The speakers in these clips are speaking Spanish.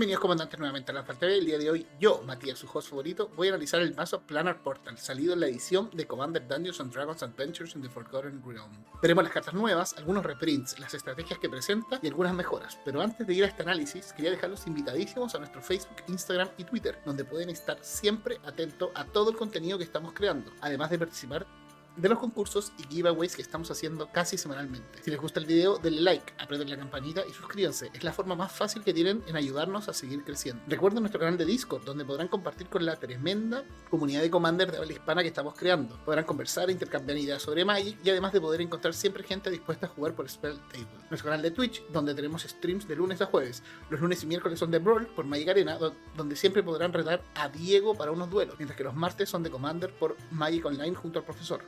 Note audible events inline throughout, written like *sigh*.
Bienvenidos comandantes nuevamente a la TV. El día de hoy yo, Matías, su host favorito, voy a analizar el mazo Planar Portal, salido en la edición de Commander Dungeons and Dragons Adventures in the Forgotten Realm. Veremos las cartas nuevas, algunos reprints, las estrategias que presenta y algunas mejoras. Pero antes de ir a este análisis, quería dejarlos invitadísimos a nuestro Facebook, Instagram y Twitter, donde pueden estar siempre atentos a todo el contenido que estamos creando, además de participar de los concursos y giveaways que estamos haciendo casi semanalmente. Si les gusta el video, denle like, aprieten la campanita y suscríbanse. Es la forma más fácil que tienen en ayudarnos a seguir creciendo. Recuerden nuestro canal de Discord, donde podrán compartir con la tremenda comunidad de Commander de habla hispana que estamos creando. Podrán conversar, intercambiar ideas sobre Magic y además de poder encontrar siempre gente dispuesta a jugar por Spell Table. Nuestro canal de Twitch, donde tenemos streams de lunes a jueves. Los lunes y miércoles son de Brawl por Magic Arena, donde siempre podrán retar a Diego para unos duelos, mientras que los martes son de Commander por Magic Online junto al profesor.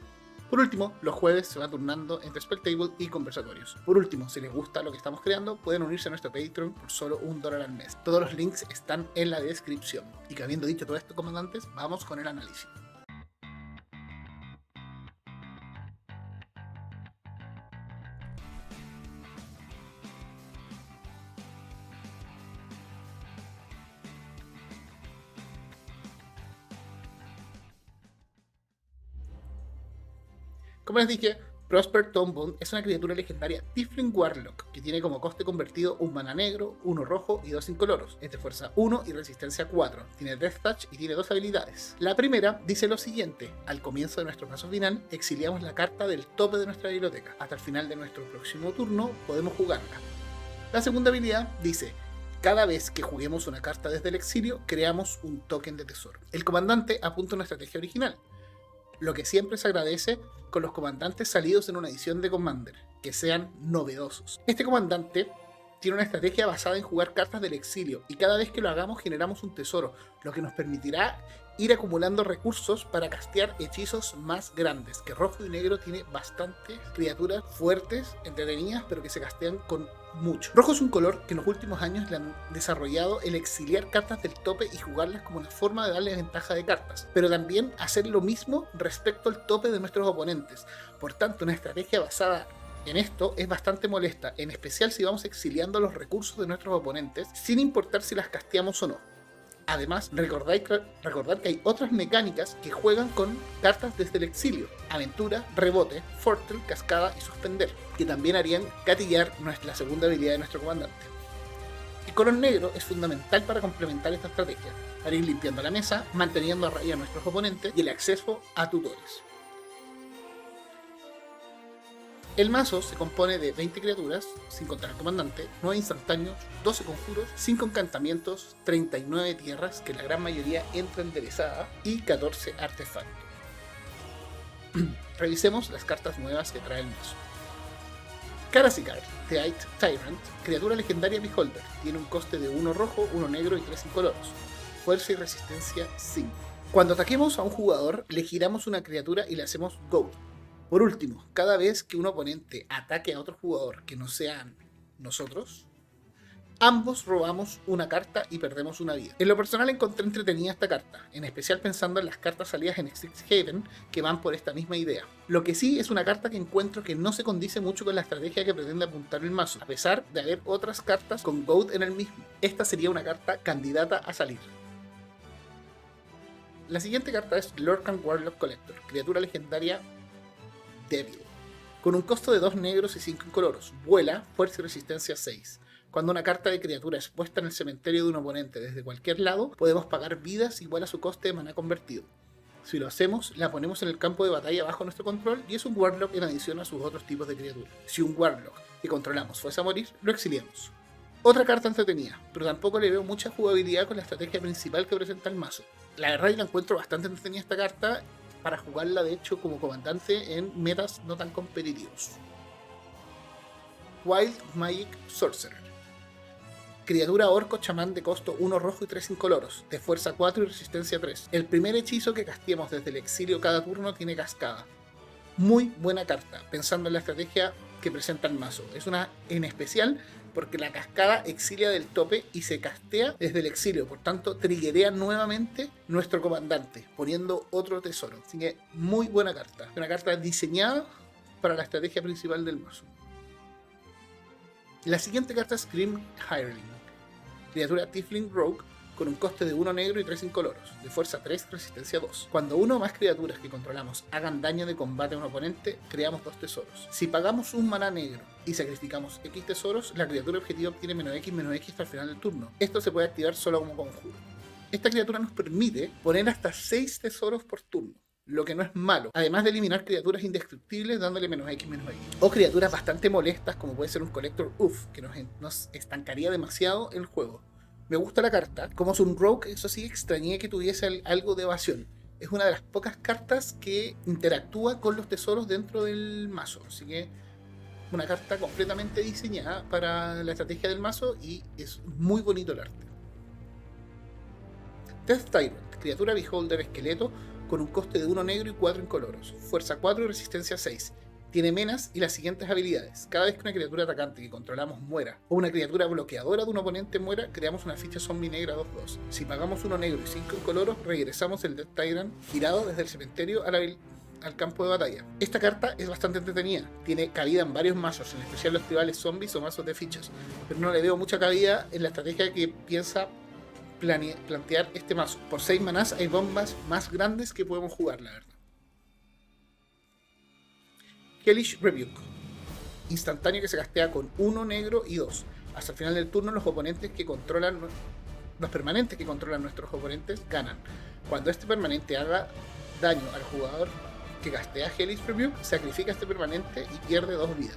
Por último, los jueves se va turnando entre Table y conversatorios. Por último, si les gusta lo que estamos creando, pueden unirse a nuestro Patreon por solo un dólar al mes. Todos los links están en la descripción. Y que habiendo dicho todo esto, comandantes, vamos con el análisis. Como les dije, Prosper Tombone es una criatura legendaria Tifling Warlock que tiene como coste convertido un mana negro, uno rojo y dos incoloros. Es de fuerza 1 y resistencia 4. Tiene Death Touch y tiene dos habilidades. La primera dice lo siguiente: al comienzo de nuestro paso final, exiliamos la carta del tope de nuestra biblioteca. Hasta el final de nuestro próximo turno podemos jugarla. La segunda habilidad dice: cada vez que juguemos una carta desde el exilio, creamos un token de tesoro. El comandante apunta una estrategia original lo que siempre se agradece con los comandantes salidos en una edición de Commander, que sean novedosos. Este comandante tiene una estrategia basada en jugar cartas del exilio y cada vez que lo hagamos generamos un tesoro, lo que nos permitirá ir acumulando recursos para castear hechizos más grandes, que rojo y negro tiene bastantes criaturas fuertes, entretenidas, pero que se castean con mucho. Rojo es un color que en los últimos años le han desarrollado el exiliar cartas del tope y jugarlas como una forma de darle ventaja de cartas, pero también hacer lo mismo respecto al tope de nuestros oponentes. Por tanto, una estrategia basada en esto es bastante molesta, en especial si vamos exiliando los recursos de nuestros oponentes, sin importar si las casteamos o no. Además, recordad, que hay otras mecánicas que juegan con cartas desde el exilio. Aventura, rebote, fortel, cascada y suspender, que también harían gatillar nuestra, segunda habilidad de nuestro comandante. El color negro es fundamental para complementar esta estrategia, para ir limpiando la mesa, manteniendo a raya a nuestros oponentes y el acceso a tutores. El mazo se compone de 20 criaturas, sin contar el comandante, 9 instantáneos, 12 conjuros, 5 encantamientos, 39 tierras, que la gran mayoría entra enderezada, y 14 artefactos. *clears throat* Revisemos las cartas nuevas que trae el mazo. Karasigar, The Tyrant, criatura legendaria Beholder, tiene un coste de 1 rojo, 1 negro y 3 incoloros. Fuerza y resistencia 5. Cuando ataquemos a un jugador, le giramos una criatura y le hacemos Go por último, cada vez que un oponente ataque a otro jugador que no sean nosotros, ambos robamos una carta y perdemos una vida. En lo personal encontré entretenida esta carta, en especial pensando en las cartas salidas en Haven que van por esta misma idea. Lo que sí es una carta que encuentro que no se condice mucho con la estrategia que pretende apuntar el mazo, a pesar de haber otras cartas con Goat en el mismo. Esta sería una carta candidata a salir. La siguiente carta es Lorcan Warlock Collector, criatura legendaria débil. Con un costo de 2 negros y 5 incoloros. Vuela, fuerza y resistencia 6. Cuando una carta de criatura es puesta en el cementerio de un oponente desde cualquier lado, podemos pagar vidas igual a su coste de mana convertido. Si lo hacemos, la ponemos en el campo de batalla bajo nuestro control y es un Warlock en adición a sus otros tipos de criaturas. Si un Warlock que controlamos fuese a morir, lo exiliamos. Otra carta entretenida, pero tampoco le veo mucha jugabilidad con la estrategia principal que presenta el mazo. La verdad que la encuentro bastante entretenida esta carta para jugarla de hecho como comandante en metas no tan competitivos. Wild Magic Sorcerer. Criatura orco chamán de costo 1 rojo y 3 incoloros, de fuerza 4 y resistencia 3. El primer hechizo que castiemos desde el exilio cada turno tiene cascada. Muy buena carta, pensando en la estrategia que presenta el mazo. Es una en especial porque la cascada exilia del tope y se castea desde el exilio. Por tanto, triggerea nuevamente nuestro comandante, poniendo otro tesoro. Así que muy buena carta. Una carta diseñada para la estrategia principal del mazo. La siguiente carta es Grim Hireling. criatura Tifling Rogue con un coste de 1 negro y 3 incoloros, de fuerza 3, resistencia 2. Cuando uno o más criaturas que controlamos hagan daño de combate a un oponente, creamos dos tesoros. Si pagamos un maná negro y sacrificamos X tesoros, la criatura objetivo obtiene menos X menos X hasta el final del turno. Esto se puede activar solo como conjuro. Esta criatura nos permite poner hasta 6 tesoros por turno lo que no es malo, además de eliminar criaturas indestructibles dándole menos X menos X. O criaturas bastante molestas como puede ser un Collector Uff, que nos, nos estancaría demasiado el juego. Me gusta la carta. Como es un rogue, eso sí, extrañé que tuviese algo de evasión. Es una de las pocas cartas que interactúa con los tesoros dentro del mazo. Así que una carta completamente diseñada para la estrategia del mazo y es muy bonito el arte. Death Tyrant, criatura beholder esqueleto con un coste de 1 negro y 4 incoloros, fuerza 4 y resistencia 6. Tiene menas y las siguientes habilidades. Cada vez que una criatura atacante que controlamos muera o una criatura bloqueadora de un oponente muera, creamos una ficha zombie negra 2-2. Si pagamos uno negro y 5 incoloros, regresamos el Death Tyrant girado desde el cementerio al campo de batalla. Esta carta es bastante entretenida, tiene cabida en varios mazos, en especial los tribales zombies o mazos de fichas, pero no le veo mucha cabida en la estrategia que piensa plantear este mazo. Por 6 manás hay bombas más grandes que podemos jugar, la verdad. Hellish Rebuke. Instantáneo que se castea con 1 negro y 2. Hasta el final del turno los oponentes que controlan los permanentes que controlan nuestros oponentes ganan. Cuando este permanente haga daño al jugador que castea Hellish Rebuke, sacrifica este permanente y pierde dos vidas.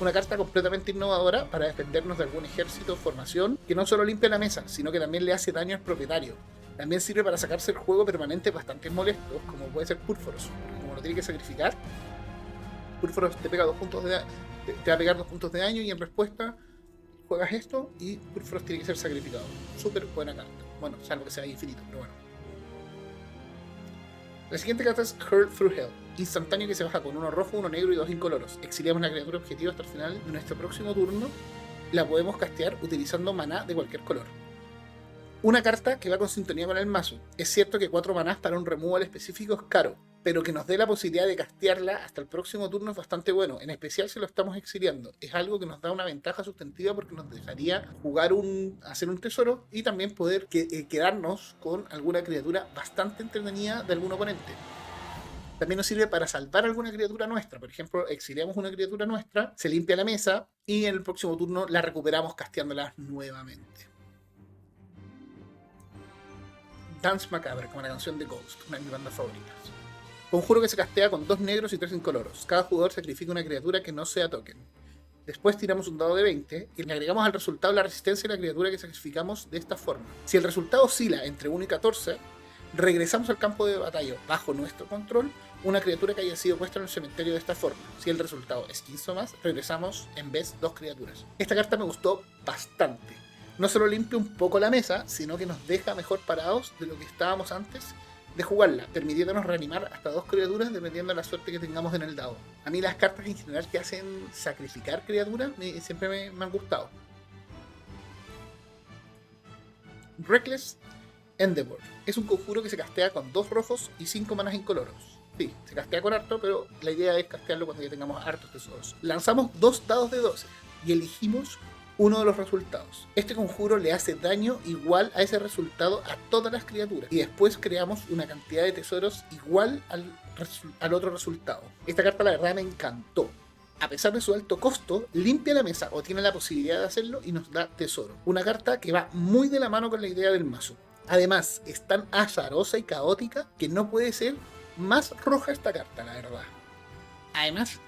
Una carta completamente innovadora para defendernos de algún ejército o formación que no solo limpia la mesa, sino que también le hace daño al propietario. También sirve para sacarse el juego permanente bastante molestos, como puede ser Purforos, como lo tiene que sacrificar, Púrforos te pega dos puntos de te, va a pegar dos puntos de daño y en respuesta juegas esto y Púrforos tiene que ser sacrificado. Súper buena carta. Bueno, salvo que sea infinito, pero bueno. La siguiente carta es Hurl Through Hell. Instantáneo que se baja con uno rojo, uno negro y dos incoloros. Exiliamos la criatura objetivo hasta el final de nuestro próximo turno. La podemos castear utilizando maná de cualquier color. Una carta que va con sintonía con el mazo. Es cierto que cuatro manás para un removal específico es caro, pero que nos dé la posibilidad de castearla hasta el próximo turno es bastante bueno, en especial si lo estamos exiliando. Es algo que nos da una ventaja sustantiva porque nos dejaría jugar un, hacer un tesoro y también poder eh, quedarnos con alguna criatura bastante entretenida de algún oponente. También nos sirve para salvar alguna criatura nuestra. Por ejemplo, exiliamos una criatura nuestra, se limpia la mesa y en el próximo turno la recuperamos casteándola nuevamente. Dance Macabre, como la canción de Ghost, una de mis bandas favoritas. Conjuro que se castea con dos negros y tres incoloros. Cada jugador sacrifica una criatura que no sea token. Después tiramos un dado de 20 y le agregamos al resultado la resistencia de la criatura que sacrificamos de esta forma. Si el resultado oscila entre 1 y 14, regresamos al campo de batalla bajo nuestro control una criatura que haya sido puesta en el cementerio de esta forma. Si el resultado es 15 o más, regresamos en vez dos criaturas. Esta carta me gustó bastante. No solo limpia un poco la mesa, sino que nos deja mejor parados de lo que estábamos antes de jugarla, permitiéndonos reanimar hasta dos criaturas dependiendo de la suerte que tengamos en el dado. A mí las cartas en general que hacen sacrificar criaturas siempre me, han gustado. Reckless Endeavor. Es un conjuro que se castea con dos rojos y cinco manas incoloros. Sí, se castea con harto, pero la idea es castearlo cuando ya tengamos hartos tesoros. Lanzamos dos dados de 12 y elegimos uno de los resultados. Este conjuro le hace daño igual a ese resultado a todas las criaturas. Y después creamos una cantidad de tesoros igual al, otro resultado. Esta carta la verdad me encantó. A pesar de su alto costo, limpia la mesa o tiene la posibilidad de hacerlo y nos da tesoro. Una carta que va muy de la mano con la idea del mazo. Además, es tan azarosa y caótica que no puede ser más roja esta carta, la verdad. Además,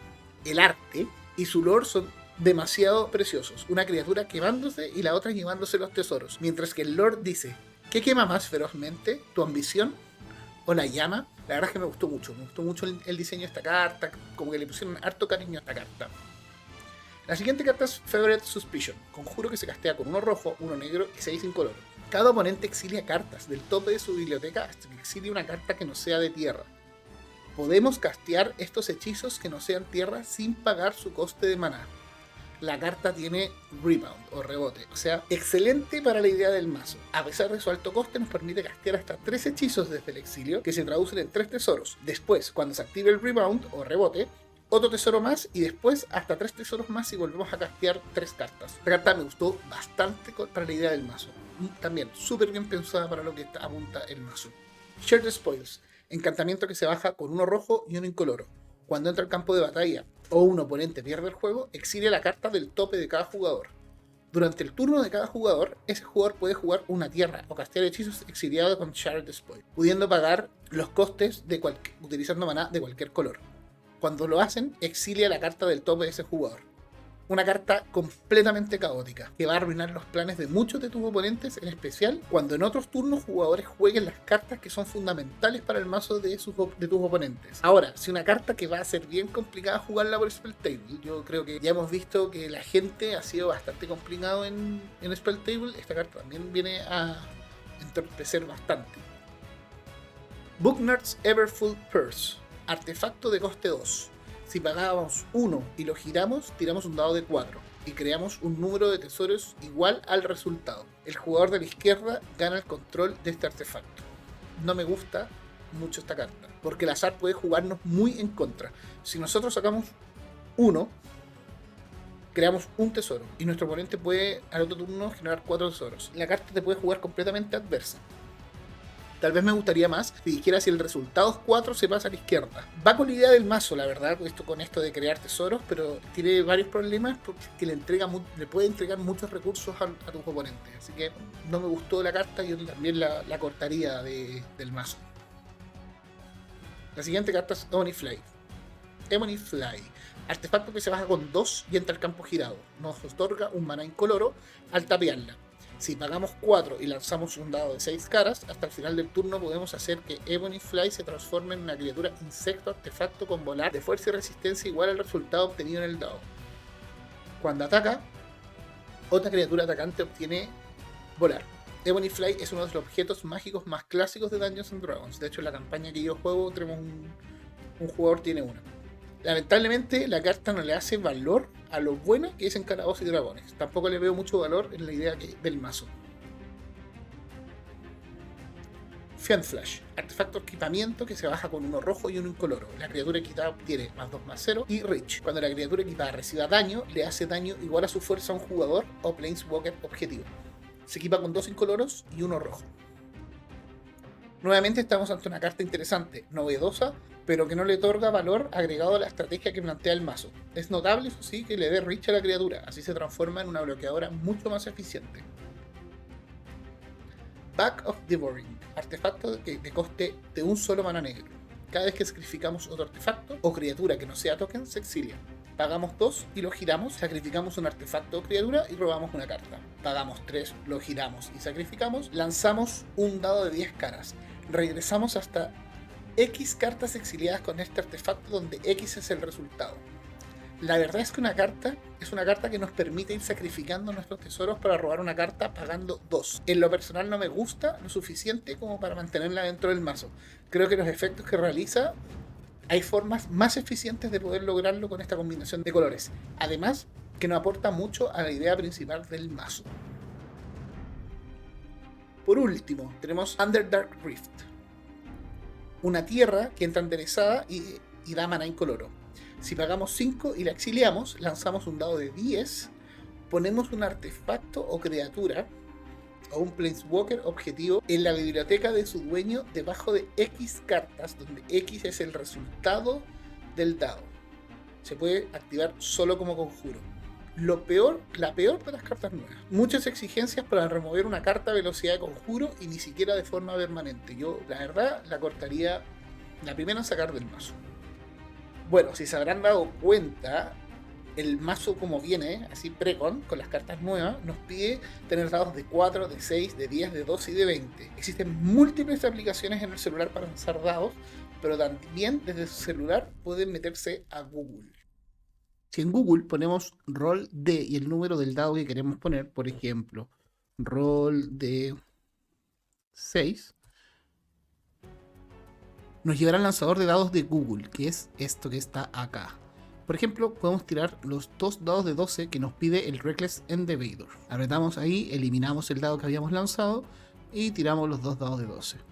el arte y su lore son demasiado preciosos. Una criatura quemándose y la otra llevándose los tesoros. Mientras que el Lord dice, ¿qué quema más ferozmente? ¿Tu ambición o la llama? La verdad es que me gustó mucho. Me gustó mucho el, diseño de esta carta. Como que le pusieron harto cariño a esta carta. La siguiente carta es Favorite Suspicion. Conjuro que se castea con uno rojo, uno negro y seis incoloro. Cada oponente exilia cartas del tope de su biblioteca hasta que exilie una carta que no sea de tierra. Podemos castear estos hechizos que no sean tierra sin pagar su coste de maná la carta tiene rebound o rebote. O sea, excelente para la idea del mazo. A pesar de su alto coste, nos permite castear hasta tres hechizos desde el exilio que se traducen en tres tesoros. Después, cuando se active el rebound o rebote, otro tesoro más y después hasta tres tesoros más y volvemos a castear tres cartas. La carta me gustó bastante para la idea del mazo. También súper bien pensada para lo que apunta el mazo. Shared Spoils, encantamiento que se baja con uno rojo y uno incoloro. Cuando entra al campo de batalla o un oponente pierde el juego, exilia la carta del tope de cada jugador. Durante el turno de cada jugador, ese jugador puede jugar una tierra o castear hechizos exiliados con Shared Spoil, pudiendo pagar los costes de utilizando maná de cualquier color. Cuando lo hacen, exilia la carta del tope de ese jugador. Una carta completamente caótica, que va a arruinar los planes de muchos de tus oponentes, en especial cuando en otros turnos jugadores jueguen las cartas que son fundamentales para el mazo de, sus, de tus oponentes. Ahora, si una carta que va a ser bien complicada jugarla por Spell Table, yo creo que ya hemos visto que la gente ha sido bastante complicado en, en Spell Table, esta carta también viene a entorpecer bastante. Book Nerds Everfull Purse Artefacto de coste 2. Si pagábamos 1 y lo giramos, tiramos un dado de 4 y creamos un número de tesoros igual al resultado. El jugador de la izquierda gana el control de este artefacto. No me gusta mucho esta carta, porque el azar puede jugarnos muy en contra. Si nosotros sacamos 1, creamos un tesoro y nuestro oponente puede al otro turno generar 4 tesoros. La carta te puede jugar completamente adversa. Tal vez me gustaría más si dijera si el resultado es 4 se pasa a la izquierda. Va con la idea del mazo, la verdad, esto con esto de crear tesoros, pero tiene varios problemas porque le, entrega, le puede entregar muchos recursos a, tus oponentes. Así que no me gustó la carta, y yo también la, cortaría del mazo. La siguiente carta es Fly. Ebony Fly. Artefacto que se baja con 2 y entra al campo girado. Nos otorga un mana incoloro al tapearla. Si pagamos 4 y lanzamos un dado de 6 caras, hasta el final del turno podemos hacer que Ebony Fly se transforme en una criatura insecto artefacto con volar de fuerza y resistencia igual al resultado obtenido en el dado. Cuando ataca, otra criatura atacante obtiene volar. Ebony Fly es uno de los objetos mágicos más clásicos de Dungeons and Dragons. De hecho, en la campaña que yo juego, tenemos un, un jugador tiene una. Lamentablemente, la carta no le hace valor a lo bueno que es en y Dragones. Tampoco le veo mucho valor en la idea del mazo. Fiend Flash, artefacto equipamiento que se baja con uno rojo y uno incoloro. La criatura equipada tiene más 2 más 0 y Rich. Cuando la criatura equipada reciba daño, le hace daño igual a su fuerza a un jugador o Planeswalker objetivo. Se equipa con dos incoloros y uno rojo. Nuevamente estamos ante una carta interesante, novedosa pero que no le otorga valor agregado a la estrategia que plantea el mazo. Es notable, eso sí, que le dé Rich a la criatura, así se transforma en una bloqueadora mucho más eficiente. Back of Devouring, artefacto de, de coste de un solo mana negro. Cada vez que sacrificamos otro artefacto o criatura que no sea token, se exilia. Pagamos 2 y lo giramos, sacrificamos un artefacto o criatura y robamos una carta. Pagamos 3, lo giramos y sacrificamos, lanzamos un dado de 10 caras. Regresamos hasta X cartas exiliadas con este artefacto donde X es el resultado. La verdad es que una carta es una carta que nos permite ir sacrificando nuestros tesoros para robar una carta pagando dos. En lo personal no me gusta lo suficiente como para mantenerla dentro del mazo. Creo que los efectos que realiza hay formas más eficientes de poder lograrlo con esta combinación de colores. Además, que nos aporta mucho a la idea principal del mazo. Por último, tenemos Underdark Rift una tierra que entra enderezada y, y da mana incoloro. Si pagamos 5 y la exiliamos, lanzamos un dado de 10, ponemos un artefacto o criatura o un Planeswalker objetivo en la biblioteca de su dueño debajo de X cartas, donde X es el resultado del dado. Se puede activar solo como conjuro lo peor, la peor de las cartas nuevas. Muchas exigencias para remover una carta velocidad de conjuro y ni siquiera de forma permanente. Yo, la verdad, la cortaría la primera en sacar del mazo. Bueno, si se habrán dado cuenta, el mazo como viene, así precon, con las cartas nuevas, nos pide tener dados de 4, de 6, de 10, de 12 y de 20. Existen múltiples aplicaciones en el celular para lanzar dados, pero también desde su celular pueden meterse a Google. Si en Google ponemos rol de y el número del dado que queremos poner, por ejemplo, rol de 6, nos llevará al lanzador de dados de Google, que es esto que está acá. Por ejemplo, podemos tirar los dos dados de 12 que nos pide el Reckless Endeavor. Apretamos ahí, eliminamos el dado que habíamos lanzado y tiramos los dos dados de 12.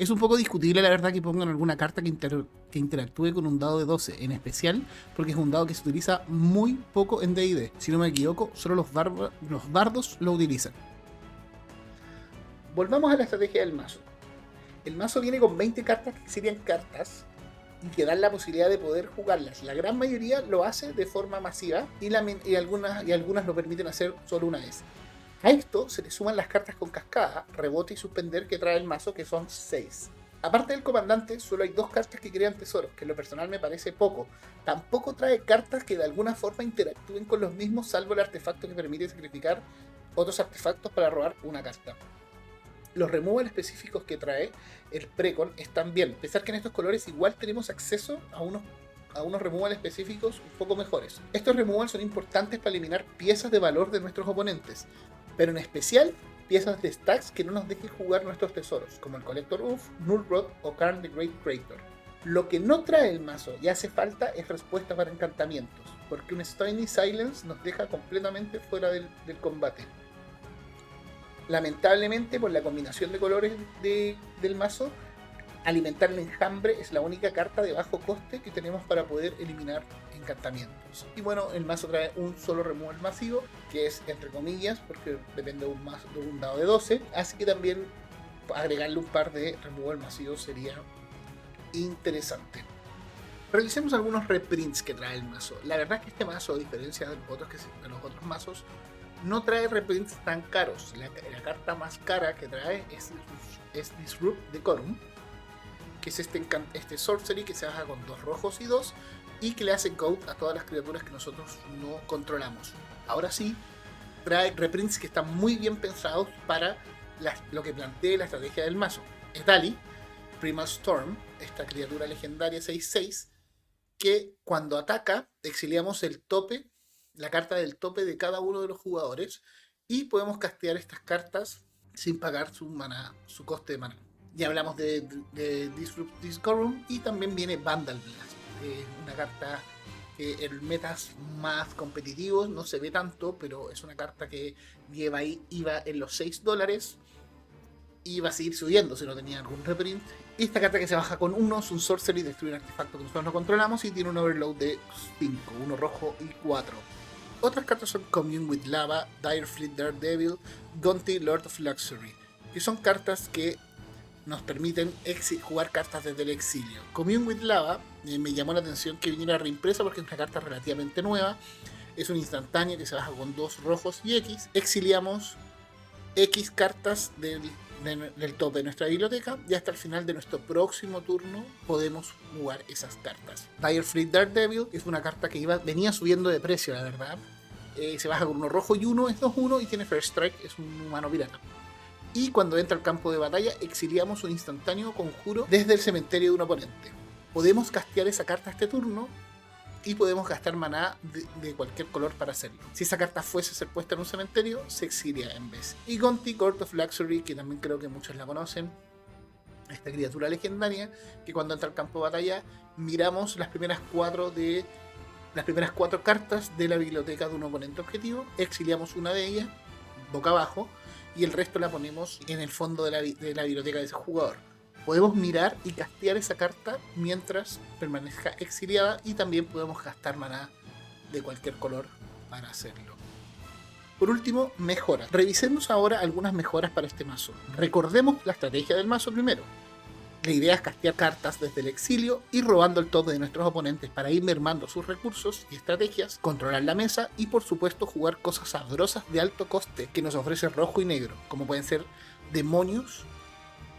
Es un poco discutible, la verdad, que pongan alguna carta que, que interactúe con un dado de 12, en especial porque es un dado que se utiliza muy poco en DD. Si no me equivoco, solo los, los bardos lo utilizan. Volvamos a la estrategia del mazo. El mazo viene con 20 cartas que serían cartas y que dan la posibilidad de poder jugarlas. La gran mayoría lo hace de forma masiva y, algunas, y algunas lo permiten hacer solo una vez. A esto se le suman las cartas con cascada, rebote y suspender que trae el mazo, que son 6. Aparte del comandante, solo hay dos cartas que crean tesoros, que en lo personal me parece poco. Tampoco trae cartas que de alguna forma interactúen con los mismos, salvo el artefacto que permite sacrificar otros artefactos para robar una carta los removal específicos que trae el Precon están bien. Pesar que en estos colores igual tenemos acceso a unos, a unos removal específicos un poco mejores. Estos removal son importantes para eliminar piezas de valor de nuestros oponentes, pero en especial piezas de stacks que no nos dejen jugar nuestros tesoros, como el Collector Uff, Null Rod o Karn the Great Creator. Lo que no trae el mazo y hace falta es respuesta para encantamientos, porque un Stony Silence nos deja completamente fuera del combate lamentablemente por la combinación de colores del mazo, alimentar el enjambre es la única carta de bajo coste que tenemos para poder eliminar encantamientos. Y bueno, el mazo trae un solo removal masivo, que es entre comillas, porque depende de un, mazo, de un dado de 12, así que también agregarle un par de removal masivos sería interesante. Revisemos algunos reprints que trae el mazo. La verdad es que este mazo, a diferencia de los otros, que, de los otros mazos, no trae reprints tan caros. La, carta más cara que trae es, es Disrupt Decorum, que es este, este sorcery que se baja con dos rojos y dos, y que le hace code a todas las criaturas que nosotros no controlamos. Ahora sí, trae reprints que están muy bien pensados para lo que plantea la estrategia del mazo. Es Dali, Primal Storm, esta criatura legendaria 6-6, que cuando ataca exiliamos el tope la carta del tope de cada uno de los jugadores y podemos castear estas cartas sin pagar su su coste de mana. Ya hablamos de, Disrupt Discorum y también viene Vandal Blast, una carta que en metas más competitivos no se ve tanto, pero es una carta que lleva ahí, iba en los 6 dólares y va a seguir subiendo si no tenía algún reprint. Y esta carta que se baja con 1 es un sorcery, destruye un artefacto que nosotros no controlamos y tiene un overload de 5, uno rojo y 4. Otras cartas son Commune with Lava, Dire Fleet Daredevil, Gonti Lord of Luxury, que son cartas que nos permiten jugar cartas desde el exilio. Commune with Lava eh, me llamó la atención que viniera reimpresa porque es una carta relativamente nueva. Es un instantáneo que se baja con dos rojos y X. Exiliamos X cartas del tope de nuestra biblioteca y hasta el final de nuestro próximo turno podemos jugar esas cartas. Dire Fleet Daredevil es una carta que iba, venía subiendo de precio, la verdad. Eh, se baja con uno rojo y uno, es 2-1 y tiene First Strike, es un humano pirata. Y cuando entra al campo de batalla, exiliamos un instantáneo conjuro desde el cementerio de un oponente. Podemos castear esa carta este turno y podemos gastar maná de, cualquier color para hacerlo. Si esa carta fuese a ser puesta en un cementerio, se exilia en vez. Y Gonti, Court of Luxury, que también creo que muchos la conocen, esta criatura legendaria, que cuando entra al campo de batalla, miramos las primeras cuatro de las primeras cuatro cartas de la biblioteca de un oponente objetivo, exiliamos una de ellas boca abajo y el resto la ponemos en el fondo de la, biblioteca de ese jugador podemos mirar y castear esa carta mientras permanezca exiliada y también podemos gastar maná de cualquier color para hacerlo. Por último, mejoras. Revisemos ahora algunas mejoras para este mazo. Recordemos la estrategia del mazo primero. La idea es castear cartas desde el exilio y robando el tope de nuestros oponentes para ir mermando sus recursos y estrategias, controlar la mesa y por supuesto jugar cosas sabrosas de alto coste que nos ofrece rojo y negro, como pueden ser demonios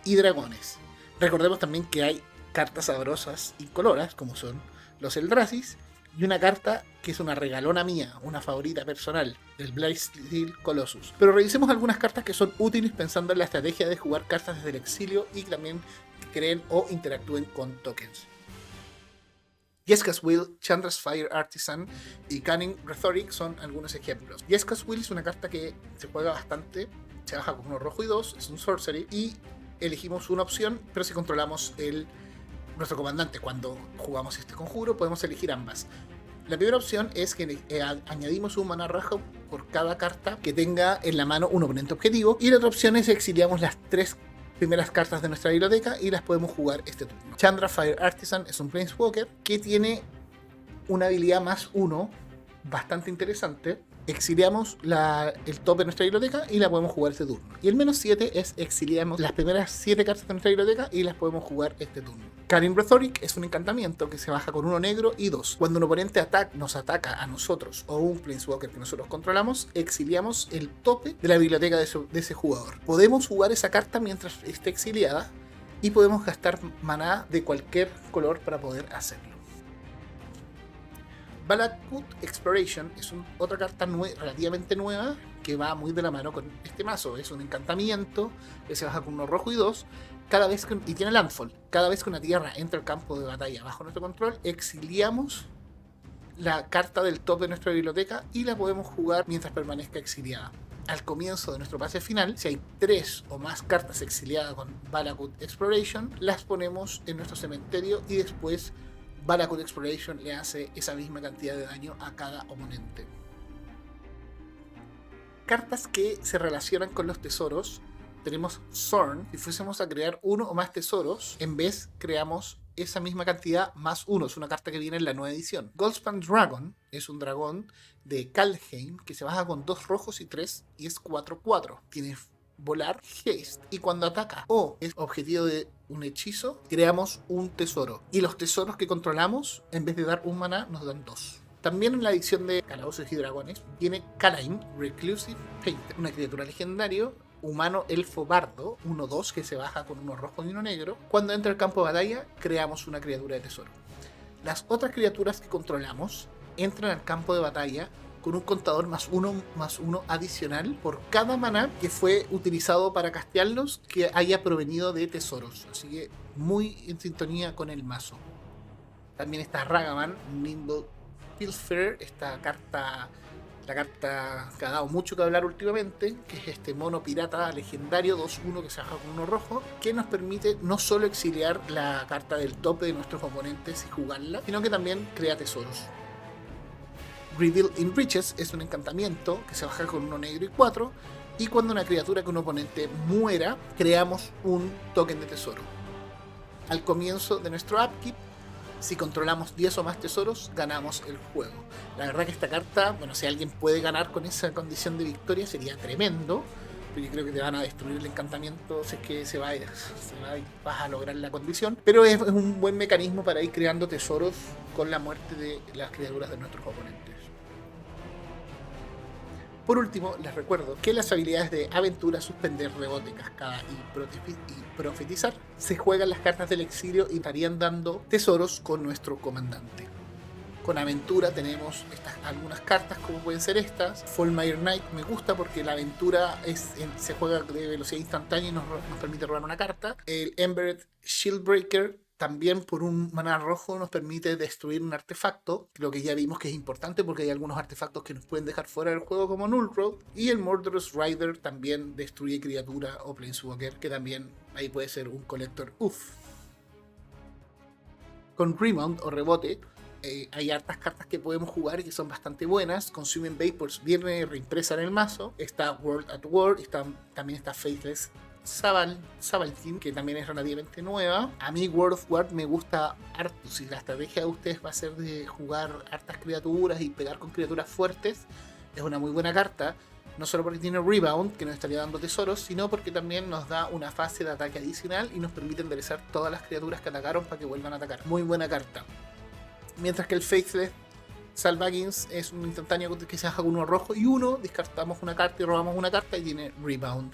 y dragones. Recordemos también que hay cartas sabrosas y coloras, como son los Eldrasis, y una carta que es una regalona mía, una favorita personal, el Steel Colossus. Pero revisemos algunas cartas que son útiles pensando en la estrategia de jugar cartas desde el exilio y también creen o interactúen con tokens. Jeska's Will, Chandra's Fire Artisan y Cunning Rhetoric son algunos ejemplos. Jeska's Will es una carta que se juega bastante, se baja con uno rojo y dos, es un sorcery y elegimos una opción, pero si controlamos el, nuestro comandante cuando jugamos este conjuro, podemos elegir ambas. La primera opción es que eh, añadimos un mana rojo por cada carta que tenga en la mano un oponente objetivo. Y la otra opción es exiliamos las tres primeras cartas de nuestra biblioteca y las podemos jugar este turno. Chandra Fire Artisan es un Planeswalker que tiene una habilidad más uno bastante interesante exiliamos el top de nuestra biblioteca y la podemos jugar este turno. Y el menos 7 es exiliamos las primeras 7 cartas de nuestra biblioteca y las podemos jugar este turno. Karim Rhetoric es un encantamiento que se baja con uno negro y dos. Cuando un oponente nos ataca a nosotros o un Planeswalker que nosotros controlamos, exiliamos el tope de la biblioteca de, de ese jugador. Podemos jugar esa carta mientras esté exiliada y podemos gastar maná de cualquier color para poder hacerlo. Balakut Exploration es otra carta relativamente nueva que va muy de la mano con este mazo. Es un encantamiento que se baja con uno rojo y dos. Cada vez que, y tiene landfall. Cada vez que una tierra entra al campo de batalla bajo nuestro control, exiliamos la carta del top de nuestra biblioteca y la podemos jugar mientras permanezca exiliada. Al comienzo de nuestro pase final, si hay tres o más cartas exiliadas con Balakut Exploration, las ponemos en nuestro cementerio y después Barracuda Exploration le hace esa misma cantidad de daño a cada oponente. Cartas que se relacionan con los tesoros. Tenemos Zorn. Si fuésemos a crear uno o más tesoros, en vez creamos esa misma cantidad más uno. Es una carta que viene en la nueva edición. Goldspan Dragon es un dragón de Kalheim que se baja con dos rojos y tres y es 4-4. Tiene volar, haste. Y cuando ataca o es objetivo de un hechizo, creamos un tesoro. Y los tesoros que controlamos, en vez de dar un maná, nos dan dos. También en la edición de Calabozos y Dragones viene Kalain Reclusive Painter, una criatura legendario humano elfo bardo 1-2 que se baja con uno rojo y uno negro. Cuando entra al campo de batalla, creamos una criatura de tesoro. Las otras criaturas que controlamos entran al campo de batalla con un contador más uno más uno adicional por cada maná que fue utilizado para castearlos que haya provenido de tesoros. Así que muy en sintonía con el mazo. También está Ragaman, Nimble Pilfer, esta carta, la carta que ha dado mucho que hablar últimamente, que es este mono pirata legendario 2-1 que se baja con uno rojo, que nos permite no solo exiliar la carta del tope de nuestros oponentes y jugarla, sino que también crea tesoros. Reveal in Riches es un encantamiento que se baja con uno negro y cuatro. Y cuando una criatura con un oponente muera, creamos un token de tesoro. Al comienzo de nuestro upkeep, si controlamos 10 o más tesoros, ganamos el juego. La verdad que esta carta, bueno, si alguien puede ganar con esa condición de victoria, sería tremendo. Pero yo creo que te van a destruir el encantamiento si es que se va, se va vas a lograr la condición. Pero es un buen mecanismo para ir creando tesoros con la muerte de las criaturas de nuestros oponentes. Por último, les recuerdo que las habilidades de aventura, suspender, rebote, cascada y, profetizar se juegan las cartas del exilio y estarían dando tesoros con nuestro comandante. Con aventura tenemos algunas cartas como pueden ser estas. Fallmire Knight me gusta porque la aventura se juega de velocidad instantánea y nos permite robar una carta. El Embered Shieldbreaker también por un maná rojo nos permite destruir un artefacto, lo que ya vimos que es importante porque hay algunos artefactos que nos pueden dejar fuera del juego como Null Road. Y el Murderous Rider también destruye criatura o Planeswalker, que también ahí puede ser un colector uff. Con Remount o rebote, eh, hay hartas cartas que podemos jugar y que son bastante buenas. Consuming Vapors viene reimpresa en el mazo. Está World at War, está, también está Faithless Sabal, Sabalkin, que también es relativamente nueva. A mí World of War me gusta harto. Si la estrategia de ustedes va a ser de jugar hartas criaturas y pegar con criaturas fuertes, es una muy buena carta. No solo porque tiene Rebound, que nos estaría dando tesoros, sino porque también nos da una fase de ataque adicional y nos permite enderezar todas las criaturas que atacaron para que vuelvan a atacar. Muy buena carta. Mientras que el Faithless Salvagins es un instantáneo que se con uno rojo y uno, descartamos una carta y robamos una carta y tiene Rebound.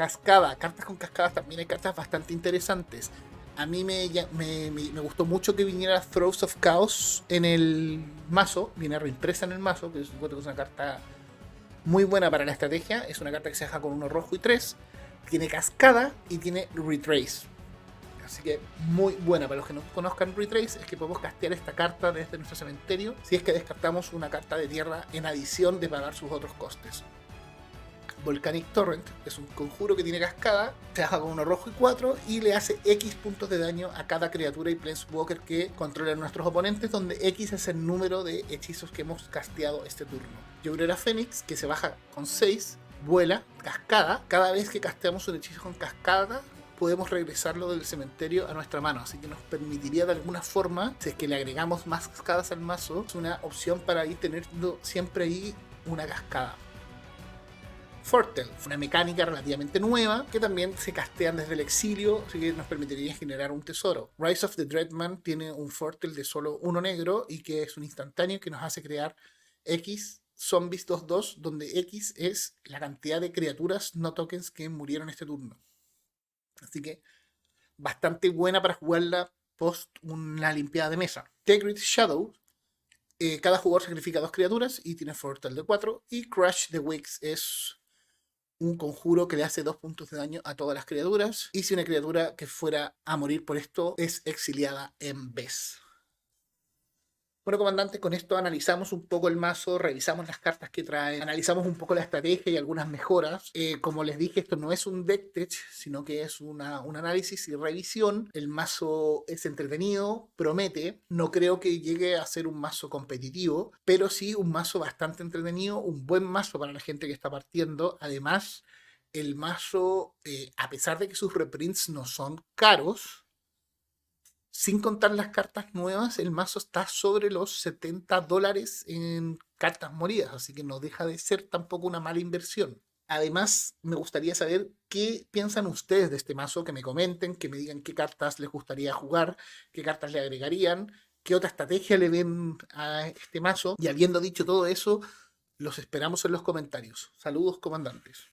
Cascada, cartas con cascadas también hay cartas bastante interesantes. A mí me, me, gustó mucho que viniera Throws of Chaos en el mazo, viene reimpresa en el mazo, que es una carta muy buena para la estrategia. Es una carta que se deja con uno rojo y tres. Tiene cascada y tiene retrace. Así que muy buena para los que no conozcan Retrace es que podemos castear esta carta desde nuestro cementerio si es que descartamos una carta de tierra en adición de pagar sus otros costes. Volcanic Torrent, es un conjuro que tiene cascada, se baja con uno rojo y 4 y le hace X puntos de daño a cada criatura y Planeswalker que controlan nuestros oponentes, donde X es el número de hechizos que hemos casteado este turno. Llorera Fénix, que se baja con 6, vuela, cascada. Cada vez que casteamos un hechizo con cascada, podemos regresarlo del cementerio a nuestra mano. Así que nos permitiría de alguna forma, si es que le agregamos más cascadas al mazo, es una opción para ir teniendo siempre ahí una cascada. Fortel, una mecánica relativamente nueva que también se castean desde el exilio, así que nos permitiría generar un tesoro. Rise of the Dreadman tiene un Fortel de solo uno negro y que es un instantáneo que nos hace crear X Zombies 2-2, donde X es la cantidad de criaturas no tokens que murieron este turno. Así que bastante buena para jugarla post una limpiada de mesa. Integrity Shadow, eh, cada jugador sacrifica dos criaturas y tiene Fortel de 4. Y Crush the Wicks es un conjuro que le hace dos puntos de daño a todas las criaturas. Y si una criatura que fuera a morir por esto es exiliada en vez. Bueno, comandante, con esto analizamos un poco el mazo, revisamos las cartas que trae, analizamos un poco la estrategia y algunas mejoras. Eh, como les dije, esto no es un deck tech, sino que es una, un análisis y revisión. El mazo es entretenido, promete. No creo que llegue a ser un mazo competitivo, pero sí un mazo bastante entretenido, un buen mazo para la gente que está partiendo. Además, el mazo, eh, a pesar de que sus reprints no son caros, sin contar las cartas nuevas, el mazo está sobre los 70 dólares en cartas moridas, así que no deja de ser tampoco una mala inversión. Además, me gustaría saber qué piensan ustedes de este mazo, que me comenten, que me digan qué cartas les gustaría jugar, qué cartas le agregarían, qué otra estrategia le ven a este mazo. Y habiendo dicho todo eso, los esperamos en los comentarios. Saludos, comandantes.